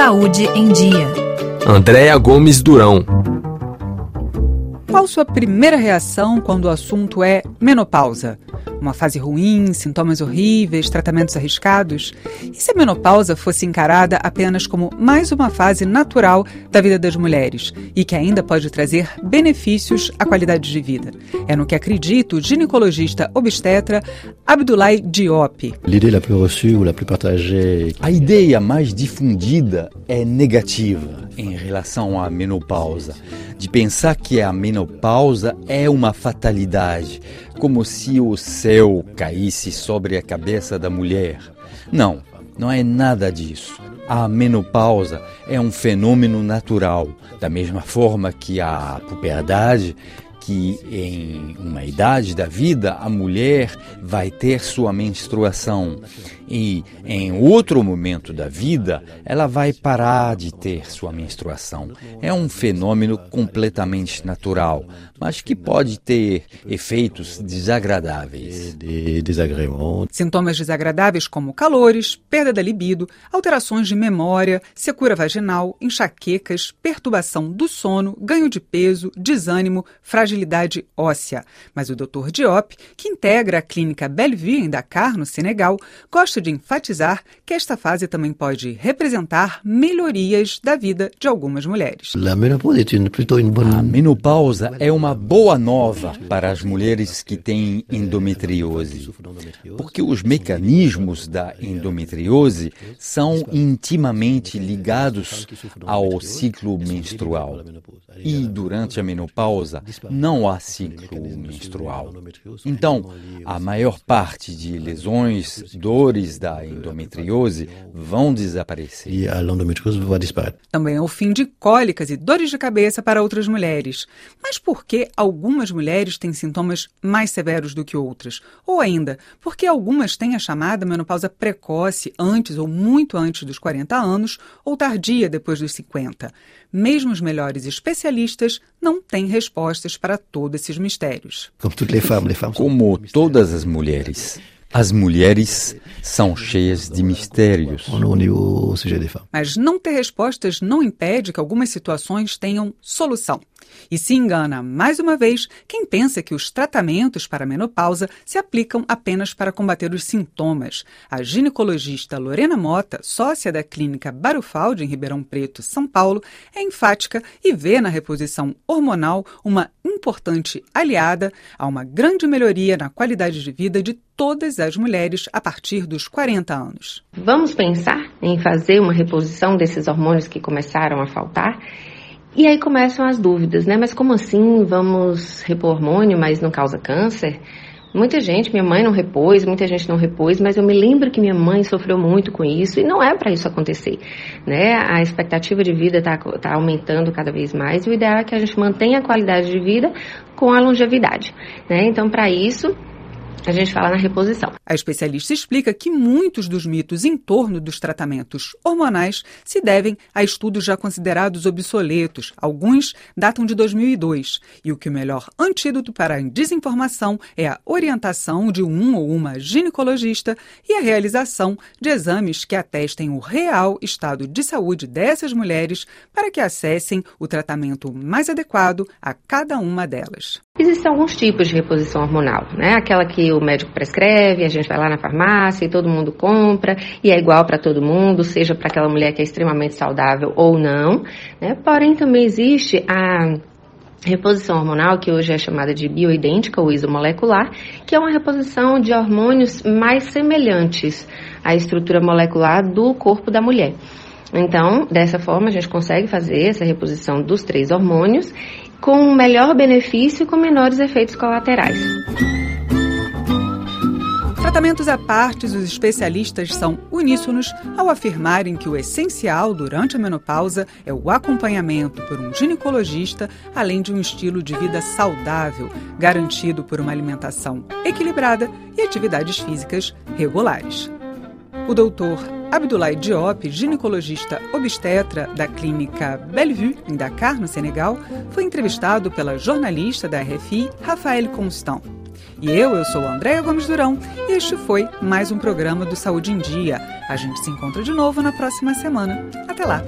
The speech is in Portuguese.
Saúde em Dia. Andréa Gomes Durão. Qual sua primeira reação quando o assunto é menopausa? Uma fase ruim, sintomas horríveis, tratamentos arriscados? E se a menopausa fosse encarada apenas como mais uma fase natural da vida das mulheres e que ainda pode trazer benefícios à qualidade de vida? É no que acredita o ginecologista obstetra Abdoulaye Diop. A ideia mais difundida é negativa em relação à menopausa, de pensar que a menopausa é uma fatalidade, como se o céu caísse sobre a cabeça da mulher. Não, não é nada disso. A menopausa é um fenômeno natural, da mesma forma que a puberdade que em uma idade da vida a mulher vai ter sua menstruação e em outro momento da vida ela vai parar de ter sua menstruação. É um fenômeno completamente natural, mas que pode ter efeitos desagradáveis. Sintomas desagradáveis como calores, perda da libido, alterações de memória, secura vaginal, enxaquecas, perturbação do sono, ganho de peso, desânimo, fragilidade óssea. Mas o Dr. Diop, que integra a clínica Bellevue em Dakar, no Senegal, gosta de enfatizar que esta fase também pode representar melhorias da vida de algumas mulheres. A menopausa é uma boa nova para as mulheres que têm endometriose, porque os mecanismos da endometriose são intimamente ligados ao ciclo menstrual. E durante a menopausa não há ciclo menstrual. Então, a maior parte de lesões, dores da endometriose vão desaparecer. Também é o fim de cólicas e dores de cabeça para outras mulheres. Mas por que algumas mulheres têm sintomas mais severos do que outras? Ou ainda, por que algumas têm a chamada menopausa precoce antes ou muito antes dos 40 anos ou tardia depois dos 50? Mesmo os melhores especialistas não têm respostas para todos esses mistérios. Como todas as mulheres, as mulheres são cheias de mistérios. Mas não ter respostas não impede que algumas situações tenham solução. E se engana, mais uma vez, quem pensa que os tratamentos para a menopausa se aplicam apenas para combater os sintomas. A ginecologista Lorena Mota, sócia da clínica Barufaldi, em Ribeirão Preto, São Paulo, é enfática e vê na reposição hormonal uma importante aliada a uma grande melhoria na qualidade de vida de todas as mulheres a partir dos 40 anos. Vamos pensar em fazer uma reposição desses hormônios que começaram a faltar? E aí começam as dúvidas, né? Mas como assim vamos repor hormônio, mas não causa câncer? Muita gente, minha mãe não repôs, muita gente não repôs, mas eu me lembro que minha mãe sofreu muito com isso e não é para isso acontecer, né? A expectativa de vida está tá aumentando cada vez mais e o ideal é que a gente mantenha a qualidade de vida com a longevidade, né? Então, para isso, a gente fala na reposição. A especialista explica que muitos dos mitos em torno dos tratamentos hormonais se devem a estudos já considerados obsoletos. Alguns datam de 2002. E o que o melhor antídoto para a desinformação é a orientação de um ou uma ginecologista e a realização de exames que atestem o real estado de saúde dessas mulheres para que acessem o tratamento mais adequado a cada uma delas. Existem alguns tipos de reposição hormonal, né? Aquela que o médico prescreve, a gente vai lá na farmácia e todo mundo compra e é igual para todo mundo, seja para aquela mulher que é extremamente saudável ou não, né? Porém, também existe a reposição hormonal, que hoje é chamada de bioidêntica ou isomolecular, que é uma reposição de hormônios mais semelhantes à estrutura molecular do corpo da mulher. Então, dessa forma, a gente consegue fazer essa reposição dos três hormônios com melhor benefício e com menores efeitos colaterais. Tratamentos à parte, os especialistas são uníssonos ao afirmarem que o essencial durante a menopausa é o acompanhamento por um ginecologista, além de um estilo de vida saudável, garantido por uma alimentação equilibrada e atividades físicas regulares. O doutor Abdoulaye Diop, ginecologista obstetra da clínica Bellevue, em Dakar, no Senegal, foi entrevistado pela jornalista da RFI, Rafael Constant. E eu, eu sou a Andréia Gomes Durão e este foi mais um programa do Saúde em Dia. A gente se encontra de novo na próxima semana. Até lá!